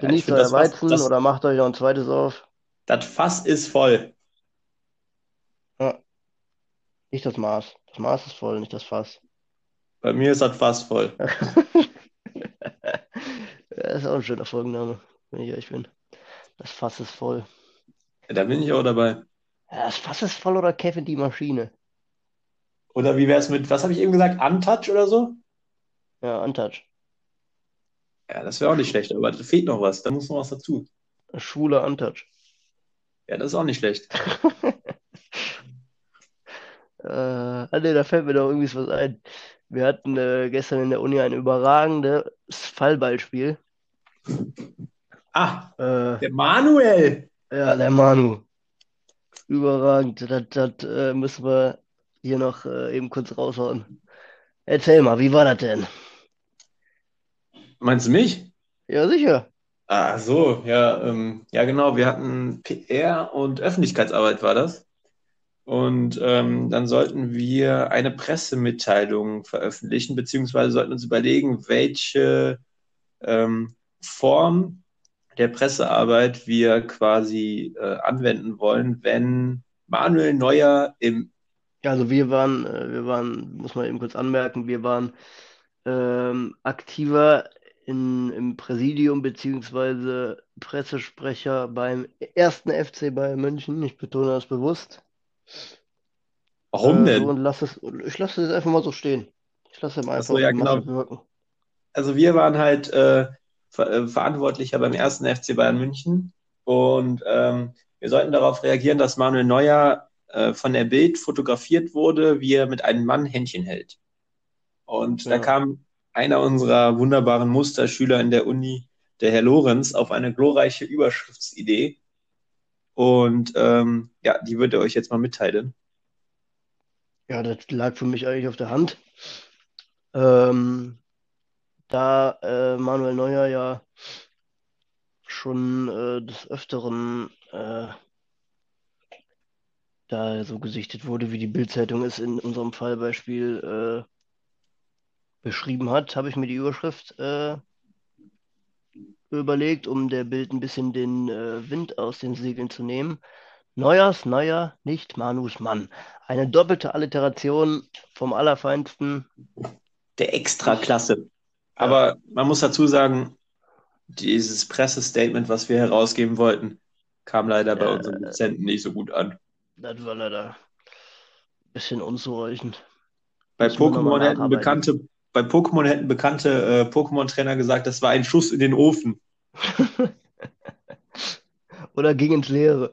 Ja, Genießt finde, euer das, Weizen das, oder macht euch noch ein zweites auf. das Fass ist voll. Nicht das Maß. Das Maß ist voll, nicht das Fass. Bei mir ist das Fass voll. Ja, ist auch ein schöner Folgenname, wenn ich ehrlich bin. Das Fass ist voll. Ja, da bin ich auch dabei. Ja, das Fass ist voll oder Kevin die Maschine? Oder wie wäre es mit, was habe ich eben gesagt, Untouch oder so? Ja, Untouch. Ja, das wäre auch nicht schlecht, aber da fehlt noch was. Da muss noch was dazu. Schwuler Untouch. Ja, das ist auch nicht schlecht. Äh, ah, nee, da fällt mir doch irgendwie was ein. Wir hatten äh, gestern in der Uni ein überragendes Fallballspiel. Ah, Äh, der Manuel. ja, der Manu. Überragend. Das, das äh, müssen wir hier noch äh, eben kurz raushauen. Erzähl mal, wie war das denn? Meinst du mich? Ja, sicher. Ah, so, ja, ähm, ja, genau. Wir hatten PR und Öffentlichkeitsarbeit war das. Und ähm, dann sollten wir eine Pressemitteilung veröffentlichen, beziehungsweise sollten uns überlegen, welche ähm, Form der Pressearbeit wir quasi äh, anwenden wollen, wenn Manuel Neuer im Ja, also wir waren, äh, wir waren, muss man eben kurz anmerken, wir waren ähm, aktiver in, im Präsidium beziehungsweise Pressesprecher beim ersten FC Bayern München. Ich betone das bewusst. Warum Äh, denn? und lass es, ich lasse es einfach mal so stehen. Ich lasse ihm Ach einfach so, ja, genau. wirken. Also wir waren halt äh, Ver äh, Verantwortlicher beim ersten FC Bayern München und ähm, wir sollten darauf reagieren, dass Manuel Neuer äh, von der Bild fotografiert wurde, wie er mit einem Mann Händchen hält. Und da Ja. kam einer unserer wunderbaren Musterschüler in der Uni, der Herr Lorenz, auf eine glorreiche Überschriftsidee. Und ähm, ja, die würde er euch jetzt mal mitteilen. Ja, das lag für mich eigentlich auf der Hand. Ähm, da äh, Manuel Neuer ja schon äh, des Öfteren äh, da so gesichtet wurde, wie die Bild-Zeitung es in unserem Fallbeispiel äh, beschrieben hat, habe ich mir die Überschrift äh, überlegt, um der Bild ein bisschen den äh, Wind aus den Segeln zu nehmen. Neuers Neuer, nicht Manus Mann. Eine doppelte Alliteration vom Allerfeinsten. Der Extraklasse. Aber man muss dazu sagen, dieses Pressestatement, was wir herausgeben wollten, kam leider bei Ja. unseren Dozenten nicht so gut an. Das war leider ein bisschen unzureichend. Bei Pokémon hätten bekannte, bei Pokémon hätten bekannte äh, Pokémon-Trainer gesagt, das war ein Schuss in den Ofen. Oder ging ins Leere.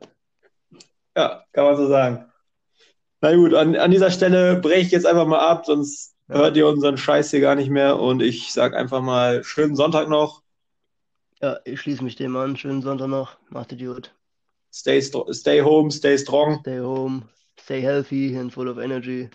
Ja, kann man so sagen. Na gut, an, an dieser Stelle breche ich jetzt einfach mal ab, sonst Ja. hört ihr unseren Scheiß hier gar nicht mehr. Und ich sag einfach mal, schönen Sonntag noch. Ja, ich schließe mich dem an. Schönen Sonntag noch. Macht es gut. Stay, stay home, stay strong. Stay home. Stay healthy and full of energy.